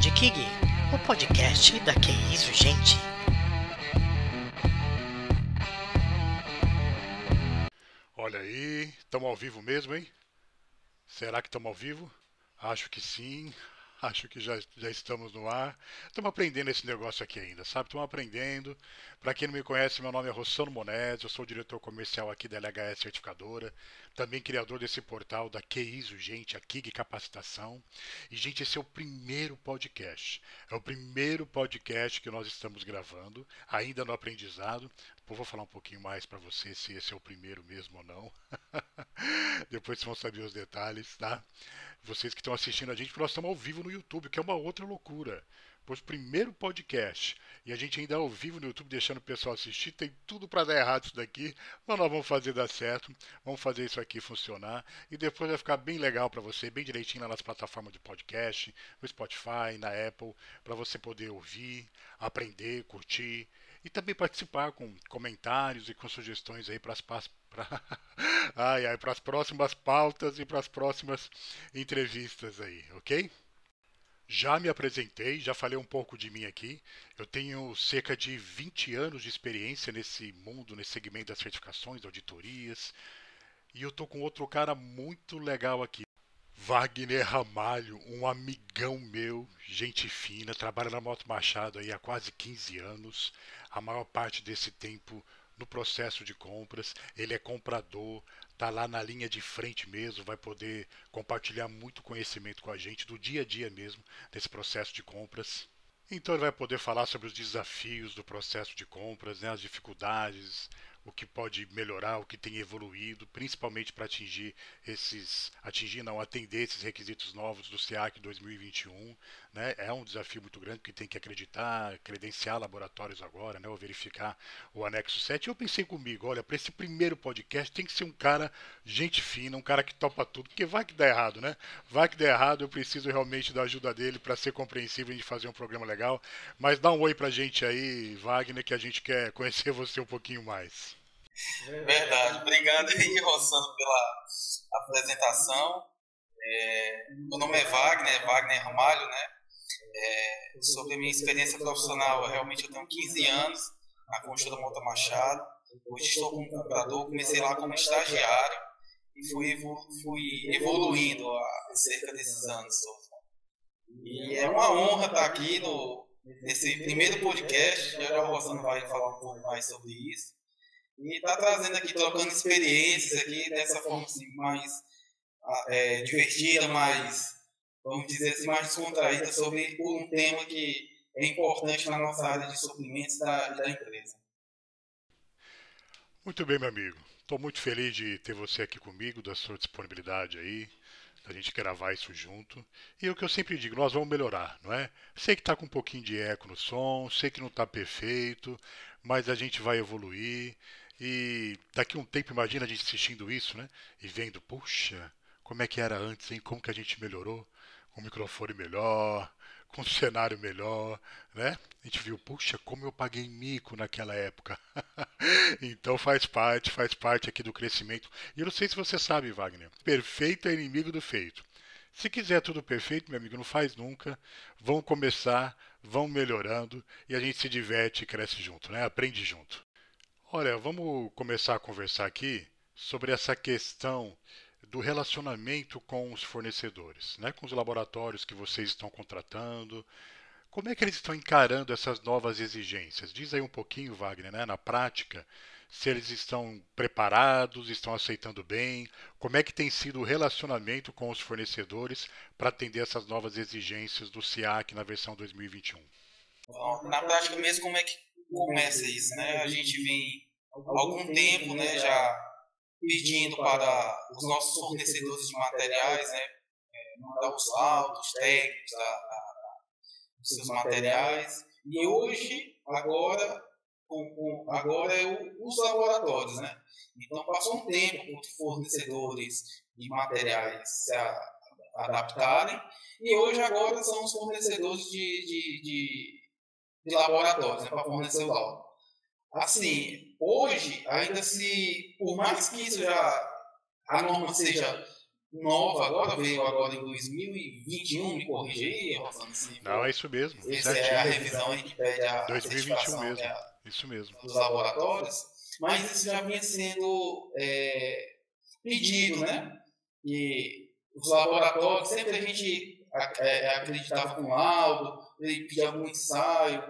Pod Kig, o podcast da Que Isso Gente. Olha aí, estamos ao vivo mesmo, hein? Será que estamos ao vivo? Acho que sim. Acho que já, já estamos no ar. Estamos aprendendo esse negócio aqui ainda, sabe? Estamos aprendendo. Para quem não me conhece, meu nome é Rossano Monés, eu sou diretor comercial aqui da LHS Certificadora, também criador desse portal da QISO, gente, a KIG Capacitação. E, gente, esse é o primeiro podcast. É o primeiro podcast que nós estamos gravando, ainda no aprendizado. Depois vou falar um pouquinho mais para você se esse é o primeiro mesmo ou não. Depois vocês vão saber os detalhes, tá? Vocês que estão assistindo a gente, porque nós estamos ao vivo no YouTube, que é uma outra loucura. Pois primeiro podcast e a gente ainda ao vivo no YouTube deixando o pessoal assistir, tem tudo para dar errado isso daqui, mas nós vamos fazer dar certo, vamos fazer isso aqui funcionar e depois vai ficar bem legal para você, bem direitinho lá nas plataformas de podcast, no Spotify, na Apple, para você poder ouvir, aprender, curtir e também participar com comentários e com sugestões aí para as ai, ai, próximas pautas e para as próximas entrevistas aí, ok? Já me apresentei, já falei um pouco de mim aqui. Eu tenho cerca de 20 anos de experiência nesse mundo, nesse segmento das certificações, auditorias. E eu tô com outro cara muito legal aqui. Wagner Ramalho, um amigão meu, gente fina, trabalha na Moto Machado aí há quase 15 anos. A maior parte desse tempo no processo de compras, ele é comprador, tá lá na linha de frente mesmo, vai poder compartilhar muito conhecimento com a gente do dia a dia mesmo desse processo de compras. Então ele vai poder falar sobre os desafios do processo de compras, né, as dificuldades, o que pode melhorar, o que tem evoluído, principalmente para atingir esses, atingir não, atender esses requisitos novos do SEAC 2021, né? É um desafio muito grande que tem que acreditar, credenciar laboratórios agora, né? Ou verificar o anexo 7. Eu pensei comigo, olha, para esse primeiro podcast tem que ser um cara gente fina, um cara que topa tudo, porque vai que dá errado, né? Vai que dá errado, eu preciso realmente da ajuda dele para ser compreensível e fazer um programa legal. Mas dá um oi pra gente aí, Wagner, que a gente quer conhecer você um pouquinho mais. Verdade. Obrigado aí, Rossano, pela apresentação. É, meu nome é Wagner, Wagner Ramalho, né? É, sobre a minha experiência profissional, realmente eu tenho 15 anos na construtora Monta Machado. Hoje estou como comprador, comecei lá como estagiário e fui, fui evoluindo há cerca desses anos E é uma honra estar aqui no, nesse primeiro podcast. Já já o Rossano vai falar um pouco mais sobre isso. E está trazendo aqui, trocando experiências aqui dessa forma assim, mais ah, é, divertida, mais, vamos dizer assim, mais descontraída sobre um tema que é importante na nossa área de suprimentos da, da empresa. Muito bem, meu amigo. Estou muito feliz de ter você aqui comigo, da sua disponibilidade aí, da gente gravar isso junto. E é o que eu sempre digo, nós vamos melhorar, não é? Sei que está com um pouquinho de eco no som, sei que não está perfeito, mas a gente vai evoluir. E daqui a um tempo, imagina a gente assistindo isso, né? E vendo, puxa, como é que era antes, hein? Como que a gente melhorou? Com o microfone melhor, com o cenário melhor, né? A gente viu, puxa, como eu paguei mico naquela época. então faz parte, faz parte aqui do crescimento. E eu não sei se você sabe, Wagner, perfeito é inimigo do feito. Se quiser tudo perfeito, meu amigo, não faz nunca. Vão começar, vão melhorando e a gente se diverte e cresce junto, né? Aprende junto. Olha, vamos começar a conversar aqui sobre essa questão do relacionamento com os fornecedores, né? com os laboratórios que vocês estão contratando. Como é que eles estão encarando essas novas exigências? Diz aí um pouquinho, Wagner, né? na prática, se eles estão preparados, estão aceitando bem, como é que tem sido o relacionamento com os fornecedores para atender essas novas exigências do SIAC na versão 2021. Na prática mesmo, como é que começa isso, né? A gente vem há algum tempo, né, já pedindo para os nossos fornecedores de materiais, né, é, mandar os laudos técnicos da, da, dos seus materiais. E hoje, agora, com, com, agora é o, os laboratórios, né? Então passou um tempo com os fornecedores de materiais se a, adaptarem e hoje agora são os fornecedores de, de, de de laboratórios né, para fornecer o laudo. Assim, hoje, ainda se, por mais que isso já, a norma seja nova agora, veio agora em 2021, me corrija aí, Rosana. Não, é isso mesmo. Essa é a revisão aí que pede a 2021 mesmo. É isso mesmo. Dos laboratórios, mas isso já vinha sendo é, pedido, né? E os laboratórios, sempre a gente é, acreditava com laudo, ele pedia algum ensaio,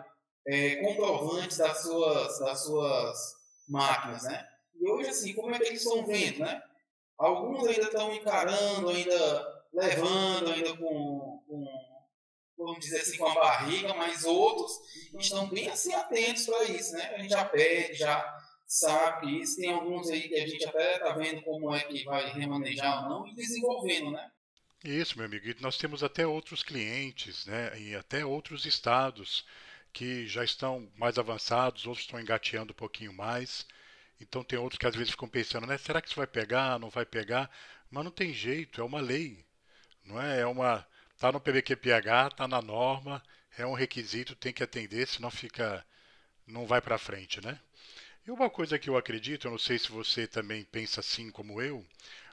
é, comprovantes das suas, das suas máquinas, né? E hoje, assim, como é que eles estão vendo, né? Alguns ainda estão encarando, ainda levando, ainda com, com, vamos dizer assim, com a barriga, mas outros estão bem assim atentos para isso, né? A gente já pede, já sabe isso. Tem alguns aí que a gente até está vendo como é que vai remanejar ou não e desenvolvendo, né? Isso, meu amigo. E nós temos até outros clientes, né? E até outros estados que já estão mais avançados, outros estão engateando um pouquinho mais. Então tem outros que às vezes ficam pensando, né? Será que isso vai pegar? Não vai pegar? Mas não tem jeito, é uma lei, não é? É uma tá no PBQPH, tá na norma, é um requisito, tem que atender, senão fica não vai para frente, né? E uma coisa que eu acredito, eu não sei se você também pensa assim como eu,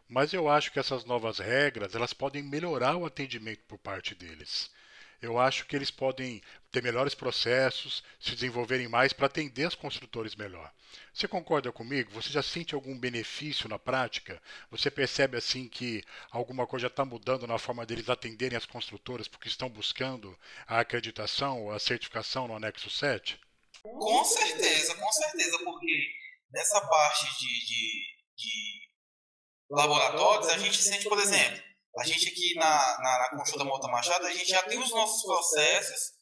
mas eu acho que essas novas regras, elas podem melhorar o atendimento por parte deles eu acho que eles podem ter melhores processos, se desenvolverem mais para atender os construtores melhor. Você concorda comigo? Você já sente algum benefício na prática? Você percebe assim que alguma coisa está mudando na forma deles atenderem as construtoras porque estão buscando a acreditação ou a certificação no anexo 7? Com certeza, com certeza, porque nessa parte de, de, de laboratórios a gente sente, por exemplo, a gente aqui na, na, na Consulta Mota Machado, a gente já tem os nossos processos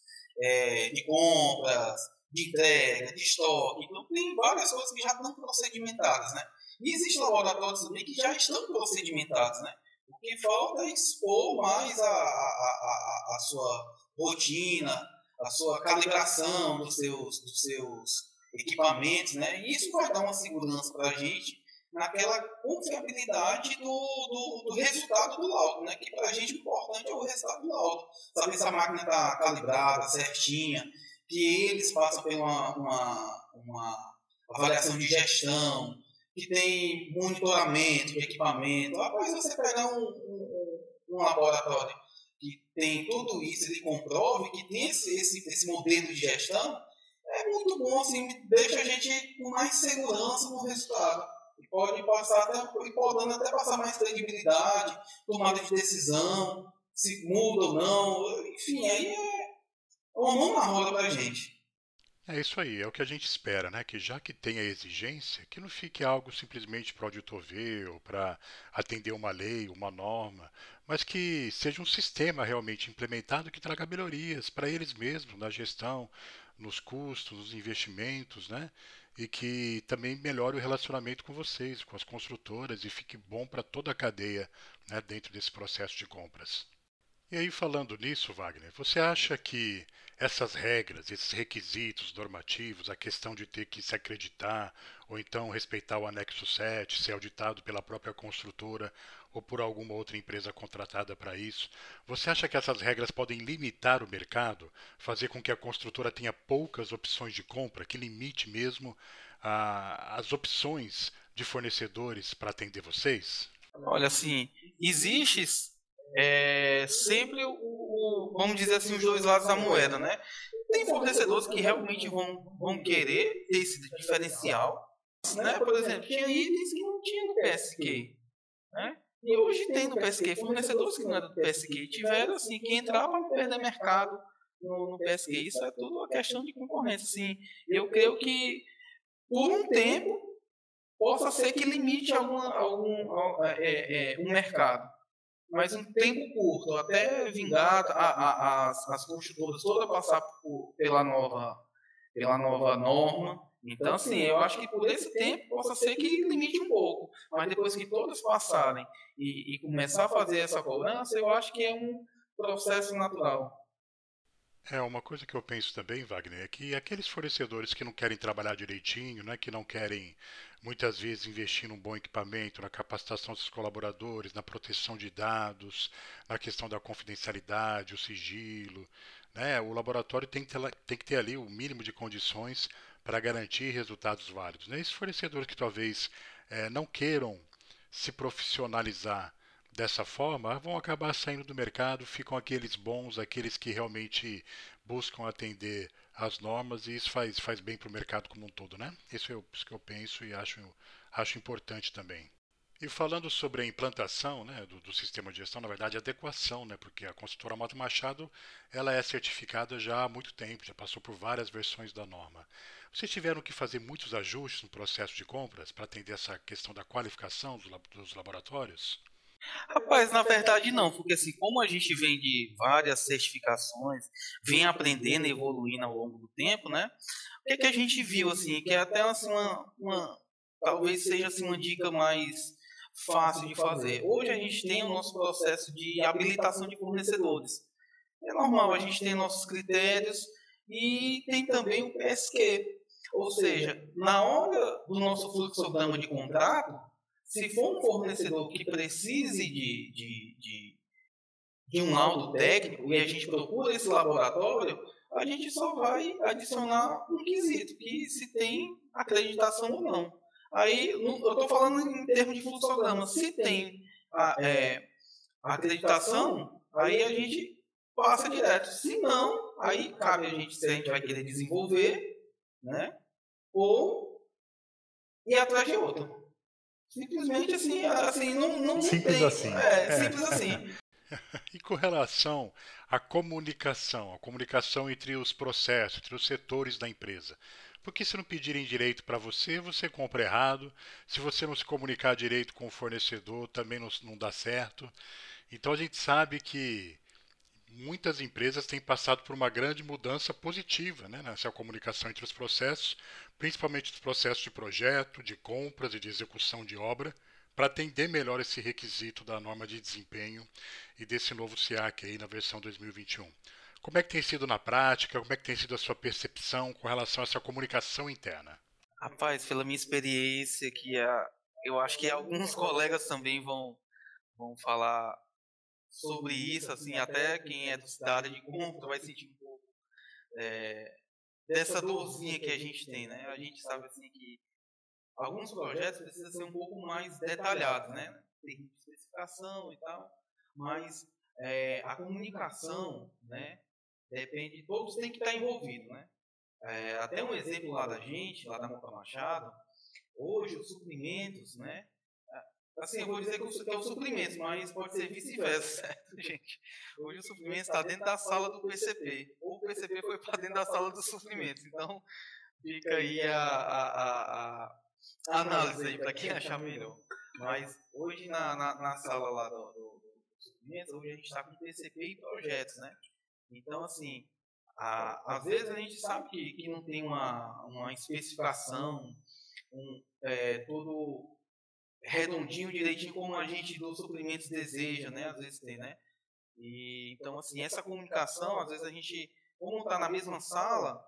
é, de compras, de entrega, de estoque. Então, tem várias coisas que já estão procedimentadas, né? E existem laboratórios também que já estão procedimentados, né? O que falta é expor mais a, a, a, a sua rotina, a sua calibração dos seus, dos seus equipamentos, né? E isso vai dar uma segurança para a gente naquela confiabilidade do, do, do, resultado do laudo, né? que para a gente o importante é o resultado do laudo. Saber se a máquina está calibrada, certinha, que eles passam por uma, uma, uma avaliação de gestão, que tem monitoramento de equipamento. Após você pegar um, um, um laboratório que tem tudo isso, ele comprove que tem esse, esse, esse modelo de gestão, é muito bom, assim, deixa a gente com mais segurança no resultado pode passar até, e podendo até passar mais credibilidade, tomada de decisão, se muda ou não, enfim, aí é uma mão na roda para a gente. É isso aí, é o que a gente espera, né? Que já que tem a exigência, que não fique algo simplesmente para o auditor ver ou para atender uma lei, uma norma, mas que seja um sistema realmente implementado que traga melhorias para eles mesmos na gestão, nos custos, nos investimentos, né? E que também melhore o relacionamento com vocês, com as construtoras e fique bom para toda a cadeia né, dentro desse processo de compras. E aí, falando nisso, Wagner, você acha que essas regras, esses requisitos normativos, a questão de ter que se acreditar, ou então respeitar o anexo 7, ser auditado pela própria construtora ou por alguma outra empresa contratada para isso, você acha que essas regras podem limitar o mercado, fazer com que a construtora tenha poucas opções de compra, que limite mesmo as opções de fornecedores para atender vocês? Olha, assim, existe é, sempre o, o, vamos dizer assim, os dois lados da moeda, né? Tem fornecedores que realmente vão, vão querer ter esse diferencial, né? Por exemplo, tinha itens que não tinha no PSQ, né? E hoje tem no PSQ fornecedores que não eram do PSQ tiveram assim que entraram para perder mercado no, no PSQ. Isso é tudo uma questão de concorrência. Assim, eu creio que por um tempo possa ser que limite algum, algum é, é, um mercado mas um tempo curto, até vingar a, a, as, as construtoras todas passar por, pela, nova, pela nova norma. Então, assim, eu acho que por esse tempo possa ser que limite um pouco, mas depois que todas passarem e, e começar a fazer essa cobrança, eu acho que é um processo natural. É, uma coisa que eu penso também, Wagner, é que aqueles fornecedores que não querem trabalhar direitinho, né, que não querem muitas vezes investir num bom equipamento, na capacitação dos colaboradores, na proteção de dados, na questão da confidencialidade, o sigilo, né, o laboratório tem que ter, tem que ter ali o mínimo de condições para garantir resultados válidos. Né? Esses fornecedores que talvez é, não queiram se profissionalizar dessa forma vão acabar saindo do mercado, ficam aqueles bons, aqueles que realmente buscam atender às normas e isso faz, faz bem para o mercado como um todo, né? Isso é isso que eu penso e acho, acho importante também. E falando sobre a implantação né, do, do, sistema de gestão, na verdade, adequação, né, porque a construtora Moto Machado ela é certificada já há muito tempo, já passou por várias versões da norma. Vocês tiveram que fazer muitos ajustes no processo de compras para atender essa questão da qualificação dos, laboratórios? Rapaz, na verdade não, porque assim, como a gente vem de várias certificações, vem aprendendo e evoluindo ao longo do tempo, né? O que, que a gente viu, assim, que é até assim, uma, uma talvez seja assim, uma dica mais fácil de fazer. Hoje a gente tem o nosso processo de habilitação de fornecedores. É normal, a gente tem nossos critérios e tem também o PSQ. Ou seja, na hora do nosso fluxograma de contrato, se for um fornecedor que precise de, de, de, de um laudo técnico e a gente procura esse laboratório, a gente só vai adicionar um quesito, que se tem acreditação ou não. Aí, eu estou falando em termos de fluxograma. Se tem a, é, a acreditação, aí a gente passa direto. Se não, aí cabe a gente se a gente vai querer desenvolver, né? Ou ir atrás de outro. Simplesmente assim, assim não, não simples tem. assim. É, é, simples assim. E com relação à comunicação, a comunicação entre os processos, entre os setores da empresa. Porque se não pedirem direito para você, você compra errado. Se você não se comunicar direito com o fornecedor, também não, não dá certo. Então a gente sabe que muitas empresas têm passado por uma grande mudança positiva né, nessa comunicação entre os processos, principalmente os processos de projeto, de compras e de execução de obra, para atender melhor esse requisito da norma de desempenho e desse novo SIAC aí na versão 2021. Como é que tem sido na prática? Como é que tem sido a sua percepção com relação a essa comunicação interna? Rapaz, pela minha experiência, que a, eu acho que alguns colegas também vão, vão falar sobre isso, assim, até quem é da área de compra vai sentir um pouco é, dessa dorzinha que a gente tem, né? A gente sabe assim que alguns projetos precisam ser um pouco mais detalhados, né? Tem especificação e tal, mas é, a comunicação, né? depende, todos têm que estar envolvidos, né? É, até um exemplo lá da gente, lá da Monta Machado, hoje os suprimentos, né? Assim, eu vou dizer que é o suprimento, mas pode ser vice-versa, certo, gente? Hoje o suprimento está dentro da sala do PCP, ou o PCP foi para dentro da sala dos suprimentos. Então, fica aí a, a, a, a análise aí para quem achar melhor. Mas hoje na, na, na sala lá do, do, do hoje a gente está com PCP e projetos, né? Então, assim, a, às vezes a gente sabe que, que não tem uma, uma especificação, um, é, todo redondinho, direitinho, como a gente dos suprimentos deseja, né? Às vezes tem, né? E, então, assim, essa comunicação, às vezes a gente, como está na mesma sala,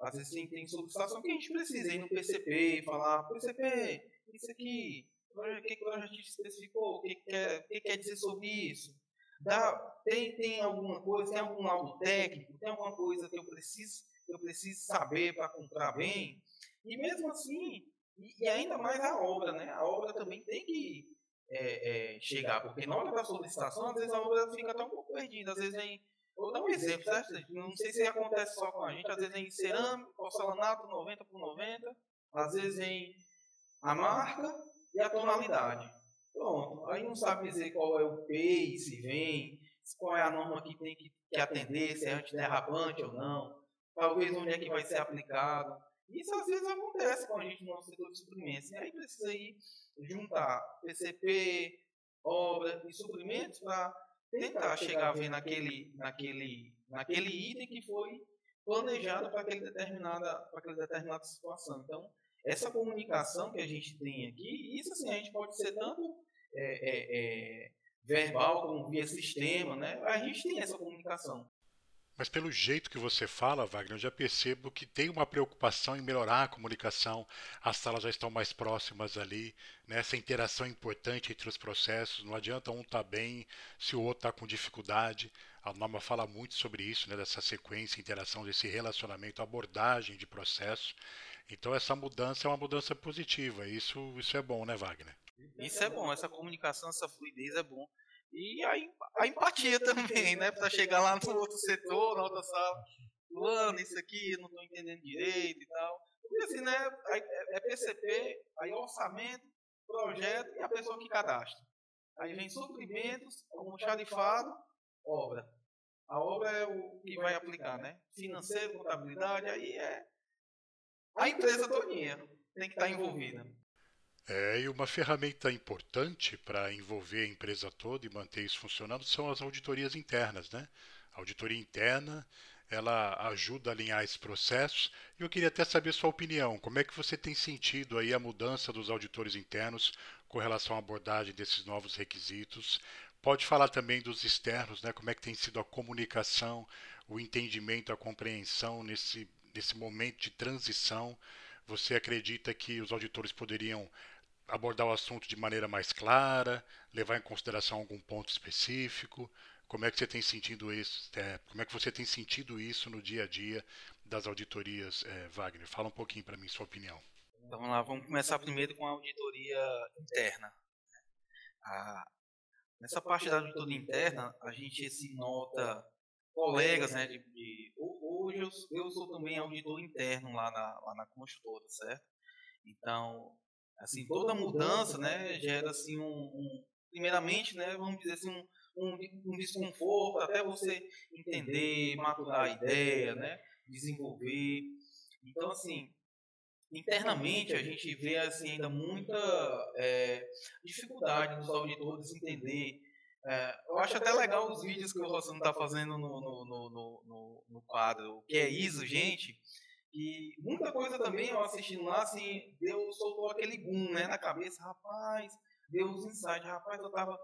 às vezes tem, tem solicitação que a gente precisa ir no PCP, falar, PCP, isso aqui, o que, que o projeto especificou, o que, que, quer, o que quer dizer sobre isso? Dá, tem, tem alguma coisa, tem algum laudo técnico, tem alguma coisa que eu preciso, eu preciso saber para comprar bem. E mesmo assim, e, e, ainda mais a obra, né? A obra também tem que é, é, chegar, porque na hora da solicitação, às vezes a obra fica até um pouco perdida. Às vezes vem. Vou dar um exemplo, certo? Não sei se acontece só com a gente, às vezes vem cerâmico, porcelanato 90 por 90, às vezes vem a marca e a tonalidade. Pronto. Aí não sabe dizer qual é o PEI, se vem, qual é a norma que tem que, que atender, se é antiderrapante ou não. Talvez onde é que vai ser aplicado. Isso às vezes acontece com a gente no nosso setor de suprimentos. E aí precisa ir juntar PCP, obra e suprimentos para tentar chegar a ver naquele, naquele, naquele item que foi planejado para aquele determinada, para aquela determinada situação. Então, essa comunicação que a gente tem aqui, isso assim, a gente pode ser tanto é, é, é, verbal como via sistema, né? A gente tem essa comunicação. Mas pelo jeito que você fala, Wagner, eu já percebo que tem uma preocupação em melhorar a comunicação, as salas já estão mais próximas ali, né? essa interação importante entre os processos, não adianta um estar tá bem se o outro está com dificuldade. A norma fala muito sobre isso, né? dessa sequência, interação, desse relacionamento, abordagem de processo. Então essa mudança é uma mudança positiva. Isso, isso é bom, né, Wagner? Isso é bom, essa comunicação, essa fluidez é bom. E a, a empatia também, né? Para chegar lá no outro setor, na outra sala. Fulano, isso aqui, eu não estou entendendo direito e tal. Porque assim, né? É PCP, aí orçamento, projeto e a pessoa que cadastra. Aí vem suprimentos, almoxarifado, obra. A obra é o que vai aplicar, né? Financeiro, contabilidade, aí é a empresa todinha tem que estar envolvida. É, e uma ferramenta importante para envolver a empresa toda e manter isso funcionando são as auditorias internas, né? A auditoria interna, ela ajuda a alinhar esses processos. E eu queria até saber sua opinião. Como é que você tem sentido aí a mudança dos auditores internos com relação à abordagem desses novos requisitos? Pode falar também dos externos, né? Como é que tem sido a comunicação, o entendimento, a compreensão nesse, nesse momento de transição? Você acredita que os auditores poderiam abordar o assunto de maneira mais clara, levar em consideração algum ponto específico? Como é que você tem sentido isso? É, como é que você tem sentido isso no dia a dia das auditorias, é, Wagner? Fala um pouquinho para mim sua opinião. Então vamos lá, vamos começar primeiro com a auditoria interna. Né? A, nessa parte da auditoria interna, a gente se nota colegas, né, de, de hoje eu, eu, sou também auditor interno lá na, lá na certo? Então, assim, toda mudança, né, gera assim um, um primeiramente, né, vamos dizer assim, um, um, um desconforto até você entender, maturar a ideia, né? desenvolver. Então, assim, internamente a gente vê assim, ainda muita é, dificuldade dos auditores entender. É, eu acho até legal os vídeos que o Rossano está fazendo no, no, no, no, no quadro, o que é ISO, gente. E muita coisa também eu assistindo lá, assim, Deus soltou aquele boom né, na cabeça, rapaz, deu os insights, rapaz, eu tava,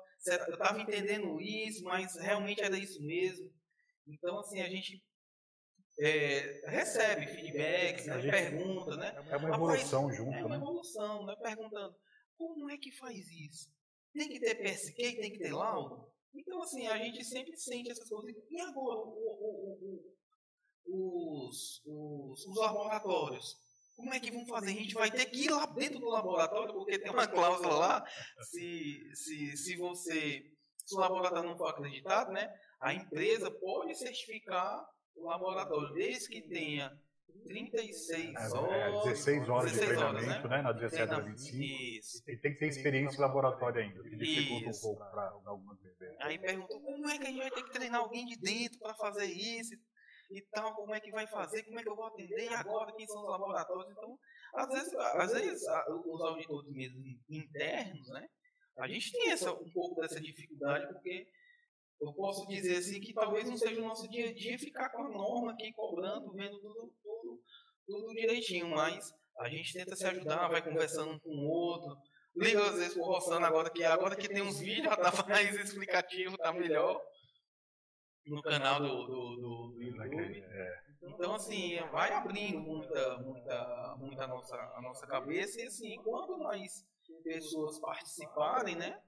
eu tava entendendo isso, mas realmente era isso mesmo. Então, assim, a gente é, recebe feedbacks, né, pergunta, né? É uma evolução rapaz, junto, É uma né? evolução, né? Perguntando, como é que faz isso? Tem que ter PSQ, tem que ter laudo? Então, assim, a gente sempre sente essas coisas. E agora, o, o, o, os, os, os laboratórios? Como é que vão fazer? A gente vai ter que ir lá dentro do laboratório, porque tem uma cláusula lá, se, se, se você, se o laboratório não for acreditado, né, a empresa pode certificar o laboratório, desde que tenha 36 é, horas. É, 16 horas 16 de treinamento, horas, né? né? Na 17 a 25. Isso. E tem que ter experiência em laboratório ainda, que dificulta um pouco para algumas vezes. Aí perguntou como é que a gente vai ter que treinar alguém de dentro para fazer isso e tal, como é que vai fazer, como é que eu vou atender, e agora quem são os laboratórios. Então, às vezes, às vezes os auditores mesmo internos, né? A gente tem essa, um pouco dessa dificuldade, porque eu posso dizer assim que talvez não seja o nosso dia a dia ficar com a norma aqui cobrando, vendo tudo, tudo, tudo direitinho, mas a gente tenta se ajudar, vai conversando com o outro. Liga às vezes pro Rossano agora que agora que tem uns vídeos, tá mais explicativo, tá melhor no canal do, do, do. Então, assim, vai abrindo muita, muita, muita a, nossa, a nossa cabeça. E, assim, quando nós, pessoas participarem, né?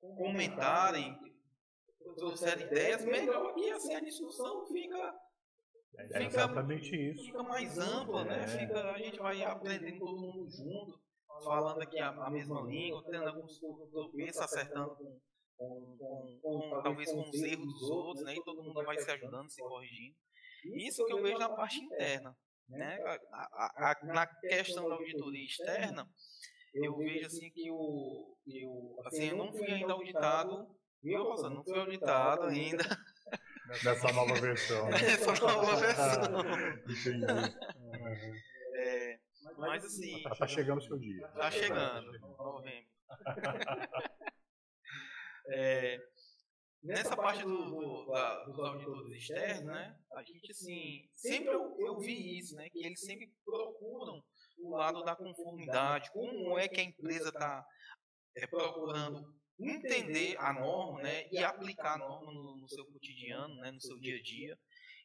Comentarem, trouxerem ideias, melhor que assim, a discussão fica. É fica, exatamente isso. Fica mais ampla, né? É. Fica, a gente vai aprendendo todo mundo junto, falando aqui a, a mesma língua, tendo alguns tropeços, acertando com com, com, com, talvez com os erros dos outros, né? E todo mundo vai se ajudando, se corrigindo. Isso que eu vejo na parte interna. Né? A, a, a, na questão da auditoria externa, eu vejo assim que o. Eu, assim, eu não fui ainda auditado, viu, Rosa? Não fui auditado ainda. Nessa nova versão. Nessa nova versão. Entendi. É, mas assim. Tá, tá chegando o seu dia. Tá chegando, novembro. É, nessa parte do, do, da, dos auditores externos, né, a gente, assim, sempre eu, eu vi isso, né, que eles sempre procuram o lado da conformidade, como é que a empresa está é, procurando entender a norma, né, e aplicar a norma no, no, seu cotidiano, né, no seu dia a dia.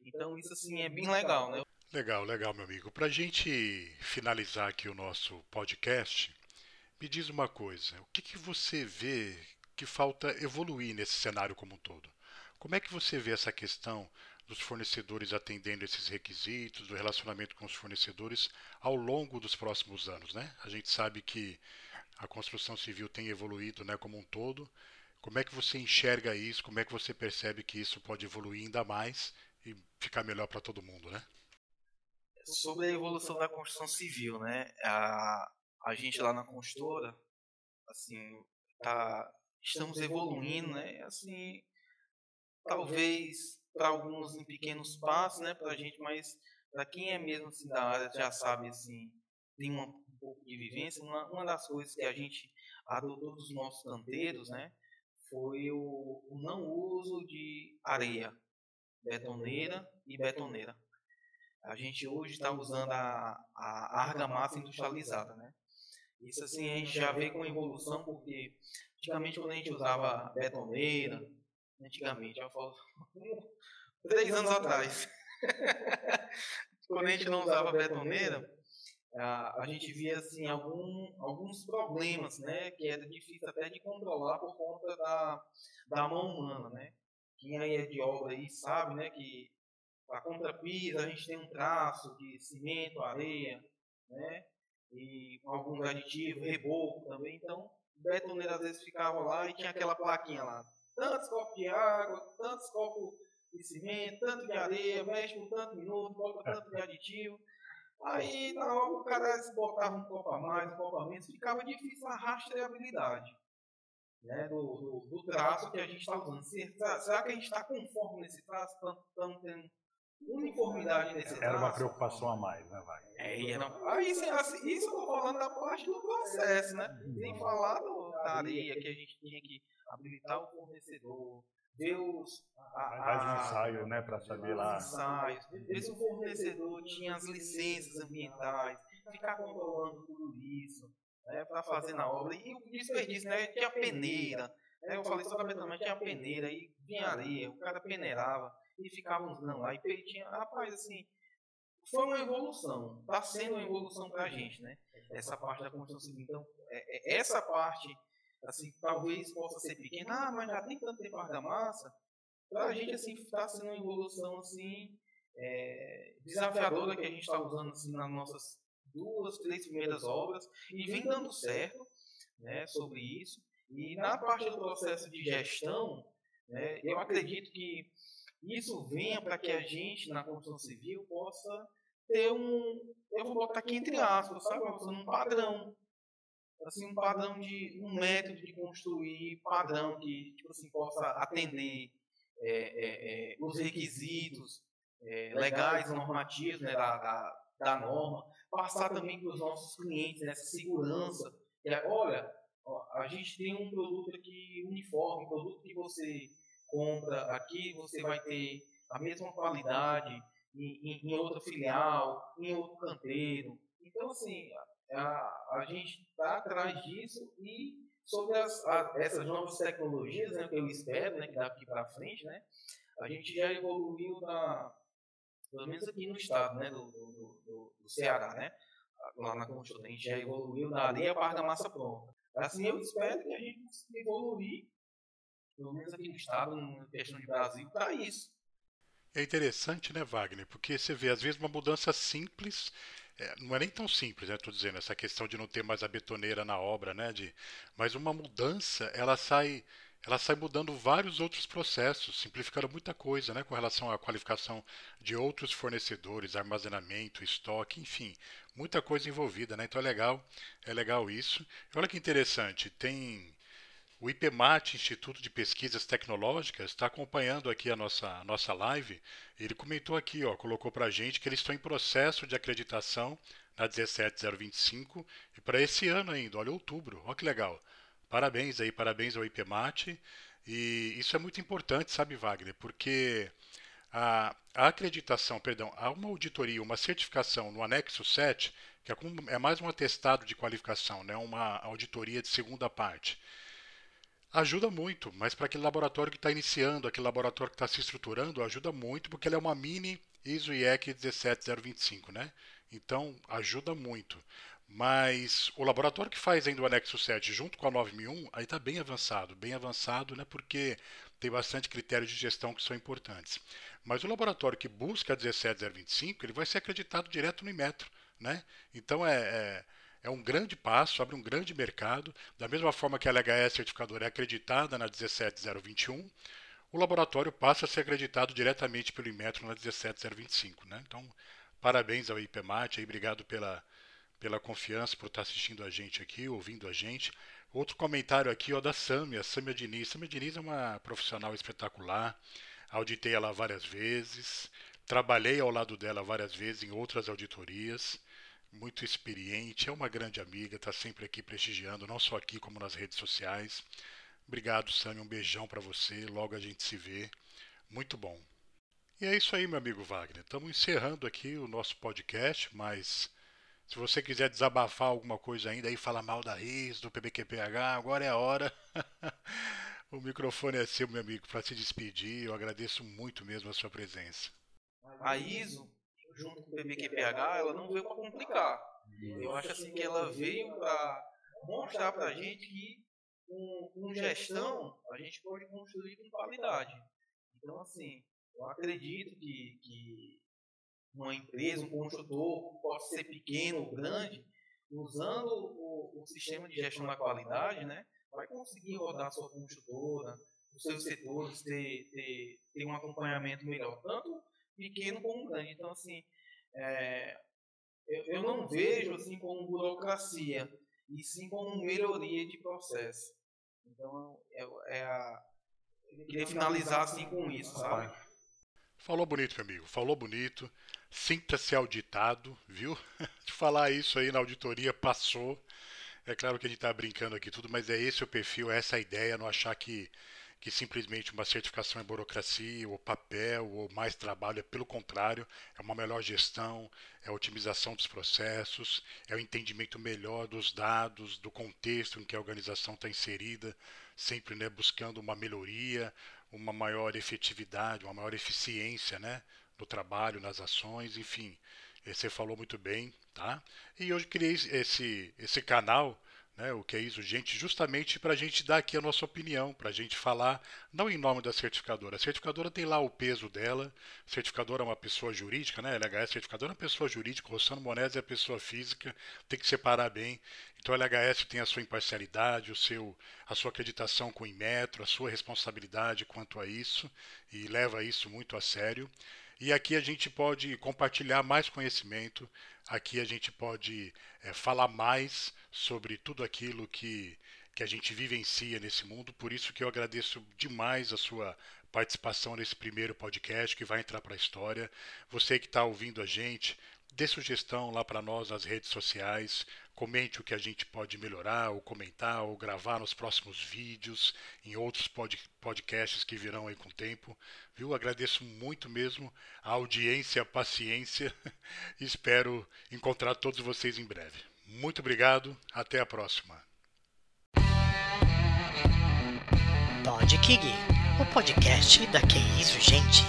Então isso assim é bem legal, né? Legal, legal, meu amigo. Para a gente finalizar aqui o nosso podcast, me diz uma coisa: o que, que você vê que falta evoluir nesse cenário como um todo. Como é que você vê essa questão dos fornecedores atendendo esses requisitos, do relacionamento com os fornecedores ao longo dos próximos anos, né? A gente sabe que a construção civil tem evoluído, né, como um todo. Como é que você enxerga isso? Como é que você percebe que isso pode evoluir ainda mais e ficar melhor para todo mundo, né? Sobre a evolução da construção civil, né? A, a gente lá na construtora, assim, tá, estamos evoluindo, né? Assim, talvez para alguns em pequenos passos, né? Para a gente, mas para quem é mesmo assim da área já sabe assim, tem uma, um pouco de vivência. Uma, uma das coisas que a gente adotou dos nossos canteiros, né? Foi o, o não uso de areia, betoneira e betoneira. A gente hoje está usando a, a argamassa industrializada, né? Isso assim a gente já vê com evolução, porque antigamente quando a gente usava betoneira, antigamente, eu falo três anos atrás, quando a gente não usava betoneira, a, a gente via assim algum, alguns problemas, né, que era difícil até de controlar por conta da, da mão humana, né? Quem aí é de obra aí sabe, né, que a contrapisa a gente tem um traço de cimento, areia, né? E com alguns aditivos, reboco também. Então, o betoneiro às vezes ficava lá e tinha aquela plaquinha lá. Tantos copos de água, tantos copos de cimento, tanto de areia, mexe por tanto minuto, coloca tanto de aditivo. Aí, na hora, o cara botava um copo a mais, um copo a menos, ficava difícil a rastreabilidade né, do, do, do traço que a gente está usando. Será que a gente está conforme nesse traço? Estamos tendo uniformidade nesse Era uma preocupação a mais, né, Wagner? É, era, aí, assim, assim, isso eu tô falando da parte do processo, né? Sem falar do, da areia, que a gente tinha que habilitar o fornecedor, ver os. A, ensaio, né, para saber lá. ensaios, ver se o fornecedor tinha as licenças ambientais, ficar controlando tudo isso, né, para fazer na obra. E o desperdício, né? Tinha peneira. Né, eu falei sobre a tinha peneira, aí vinha areia, o cara peneirava e ficávamos não lá. E tinha, rapaz, assim, foi uma evolução. Está sendo uma evolução para a gente, né? Essa parte da construção civil. Então, é, é, essa parte, assim, talvez possa ser pequena, ah, mas já tem tanto tempo da massa. Para a gente, assim, está sendo uma evolução, assim, é, desafiadora que a gente está usando, assim, nas nossas duas, três primeiras obras e vem dando certo, né, sobre isso. E na parte do processo de gestão, né, eu acredito que isso venha para que a gente, na construção civil, possa ter um, eu vou botar aqui entre aspas, sabe, um padrão. Assim, um padrão de, um método de construir, padrão que, tipo assim, possa atender é, é, é, os requisitos é, legais, normativos né, da, da, da, norma, passar também para os nossos clientes nessa segurança. olha, a gente tem um produto aqui uniforme, produto que você compra aqui, você vai ter a mesma qualidade em, em, em outra filial, em outro canteiro. Então, assim, a, a gente está atrás disso e sobre as, a, essas novas tecnologias, né, que eu espero, né, que daqui para frente, né, a gente já evoluiu da, pelo menos aqui no estado, né, do, do, do, do Ceará, né, lá na Constituição, a gente já evoluiu da areia para da massa pronta. Assim, eu espero que a gente consiga evoluir pelo menos aqui no estado, na questão de Brasil, para isso. É interessante, né, Wagner? Porque você vê, às vezes, uma mudança simples, é, não é nem tão simples, né? Estou dizendo, essa questão de não ter mais a betoneira na obra, né? De, mas uma mudança, ela sai, ela sai mudando vários outros processos, simplificando muita coisa, né? Com relação à qualificação de outros fornecedores, armazenamento, estoque, enfim, muita coisa envolvida, né? Então é legal, é legal isso. E olha que interessante, tem o IPMAT, Instituto de Pesquisas Tecnológicas, está acompanhando aqui a nossa, a nossa live. Ele comentou aqui, ó, colocou para a gente que eles estão em processo de acreditação na 17025 e para esse ano ainda, olha, outubro, olha que legal. Parabéns aí, parabéns ao IPMAT. E isso é muito importante, sabe, Wagner, porque a, a acreditação, perdão, há uma auditoria, uma certificação no anexo 7, que é, é mais um atestado de qualificação, né, uma auditoria de segunda parte. Ajuda muito, mas para aquele laboratório que está iniciando, aquele laboratório que está se estruturando, ajuda muito, porque ele é uma mini ISO IEC 17025, né? Então, ajuda muito. Mas o laboratório que faz ainda o anexo 7 junto com a 9001, aí está bem avançado, bem avançado, né? Porque tem bastante critérios de gestão que são importantes. Mas o laboratório que busca a 17025, ele vai ser acreditado direto no Inmetro, né? Então é, é é um grande passo, abre um grande mercado. Da mesma forma que a LHS certificadora é acreditada na 17021, o laboratório passa a ser acreditado diretamente pelo Inmetro na 17025. Né? Então, parabéns ao IPMAT, aí, obrigado pela, pela confiança, por estar assistindo a gente aqui, ouvindo a gente. Outro comentário aqui ó, da Samia, Samia Diniz. Samia Diniz é uma profissional espetacular, auditei ela várias vezes, trabalhei ao lado dela várias vezes em outras auditorias, muito experiente, é uma grande amiga, está sempre aqui prestigiando, não só aqui como nas redes sociais. Obrigado, Samia, um beijão para você, logo a gente se vê. Muito bom. E é isso aí, meu amigo Wagner. Estamos encerrando aqui o nosso podcast, mas se você quiser desabafar alguma coisa ainda aí, falar mal da RIS, do PBQPH, agora é a hora. o microfone é seu, meu amigo, para se despedir. Eu agradeço muito mesmo a sua presença. A ISO, junto com o PBQPH, ela não veio para complicar. Eu acho assim que ela veio para mostrar para a gente que com, com gestão a gente pode construir com qualidade. Então, assim, eu acredito que, que uma empresa, um construtor, pode ser pequeno ou grande, usando o, o, sistema de gestão da qualidade, né, vai conseguir rodar a sua construtora, os seus setores, ter, ter, ter um acompanhamento melhor, tanto pequeno como grande. Então, assim, é, eu, eu, não vejo assim como burocracia, e sim como melhoria de processo. Então, é, é a, eu queria finalizar assim com isso, sabe? Falou bonito, meu amigo. Falou bonito. Sinta-se auditado, viu? De falar isso aí na auditoria passou. É claro que a gente está brincando aqui tudo, mas é esse o perfil, é essa a ideia, não achar que, que simplesmente uma certificação é burocracia, ou papel, ou mais trabalho. É pelo contrário, é uma melhor gestão, é a otimização dos processos, é o entendimento melhor dos dados, do contexto em que a organização está inserida, sempre né, buscando uma melhoria, uma maior efetividade, uma maior eficiência né, no trabalho, nas ações, enfim. Você falou muito bem, tá? E eu criei esse, esse canal né, o que é isso, gente, justamente para a gente dar aqui a nossa opinião, para a gente falar, não em nome da certificadora. A certificadora tem lá o peso dela, a certificadora é uma pessoa jurídica, né? LHS certificadora é uma pessoa jurídica, Rossano Monés é pessoa física, tem que separar bem. Então a LHS tem a sua imparcialidade, o seu, a sua acreditação com o Inmetro, a sua responsabilidade quanto a isso, e leva isso muito a sério. E aqui a gente pode compartilhar mais conhecimento, aqui a gente pode é, falar mais sobre tudo aquilo que, que a gente vivencia nesse mundo. Por isso que eu agradeço demais a sua participação nesse primeiro podcast que vai entrar para a história. Você que está ouvindo a gente, dê sugestão lá para nós nas redes sociais, comente o que a gente pode melhorar, ou comentar, ou gravar nos próximos vídeos, em outros pod podcasts que virão aí com o tempo. Viu? Agradeço muito mesmo a audiência, a paciência. Espero encontrar todos vocês em breve. Muito obrigado, até a próxima. Pod Kig, o podcast da Que Isso Gente.